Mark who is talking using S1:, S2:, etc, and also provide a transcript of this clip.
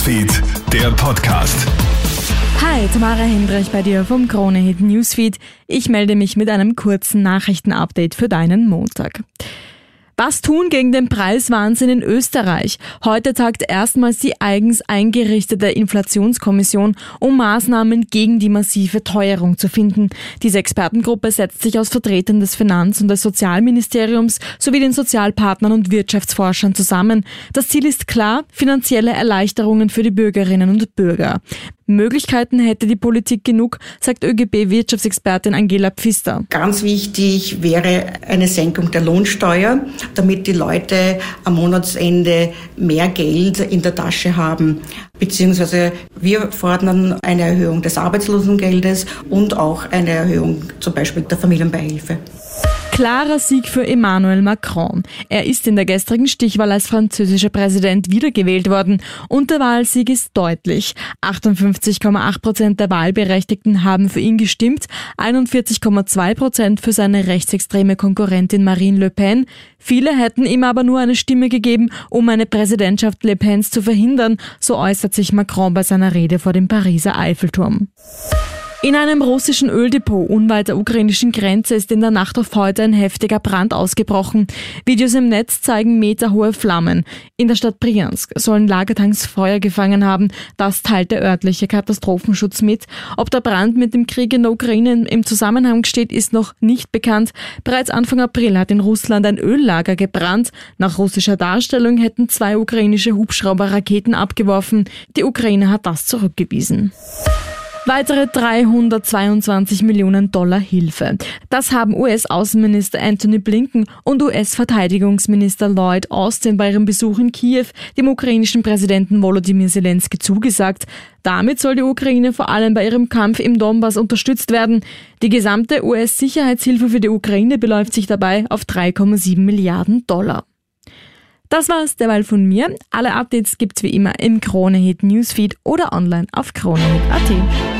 S1: Newsfeed, der Podcast.
S2: Hi, Tamara Hendrich bei dir vom Kronehit Newsfeed. Ich melde mich mit einem kurzen Nachrichtenupdate für deinen Montag. Was tun gegen den Preiswahnsinn in Österreich? Heute tagt erstmals die eigens eingerichtete Inflationskommission, um Maßnahmen gegen die massive Teuerung zu finden. Diese Expertengruppe setzt sich aus Vertretern des Finanz- und des Sozialministeriums sowie den Sozialpartnern und Wirtschaftsforschern zusammen. Das Ziel ist klar, finanzielle Erleichterungen für die Bürgerinnen und Bürger. Möglichkeiten hätte die Politik genug, sagt ÖGB-Wirtschaftsexpertin Angela Pfister.
S3: Ganz wichtig wäre eine Senkung der Lohnsteuer, damit die Leute am Monatsende mehr Geld in der Tasche haben. Beziehungsweise wir fordern eine Erhöhung des Arbeitslosengeldes und auch eine Erhöhung zum Beispiel der Familienbeihilfe.
S2: Klarer Sieg für Emmanuel Macron. Er ist in der gestrigen Stichwahl als französischer Präsident wiedergewählt worden und der Wahlsieg ist deutlich. 58,8 Prozent der Wahlberechtigten haben für ihn gestimmt, 41,2 Prozent für seine rechtsextreme Konkurrentin Marine Le Pen. Viele hätten ihm aber nur eine Stimme gegeben, um eine Präsidentschaft Le Pens zu verhindern, so äußert sich Macron bei seiner Rede vor dem Pariser Eiffelturm. In einem russischen Öldepot unweit der ukrainischen Grenze ist in der Nacht auf heute ein heftiger Brand ausgebrochen. Videos im Netz zeigen meterhohe Flammen. In der Stadt Briansk sollen Lagertanks Feuer gefangen haben. Das teilt der örtliche Katastrophenschutz mit. Ob der Brand mit dem Krieg in der Ukraine im Zusammenhang steht, ist noch nicht bekannt. Bereits Anfang April hat in Russland ein Öllager gebrannt. Nach russischer Darstellung hätten zwei ukrainische Hubschrauber Raketen abgeworfen. Die Ukraine hat das zurückgewiesen. Weitere 322 Millionen Dollar Hilfe. Das haben US-Außenminister Anthony Blinken und US-Verteidigungsminister Lloyd Austin bei ihrem Besuch in Kiew dem ukrainischen Präsidenten Volodymyr Zelensky zugesagt. Damit soll die Ukraine vor allem bei ihrem Kampf im Donbass unterstützt werden. Die gesamte US-Sicherheitshilfe für die Ukraine beläuft sich dabei auf 3,7 Milliarden Dollar. Das war's derweil von mir. Alle Updates gibt's wie immer im Kronehit Newsfeed oder online auf kronehit.at.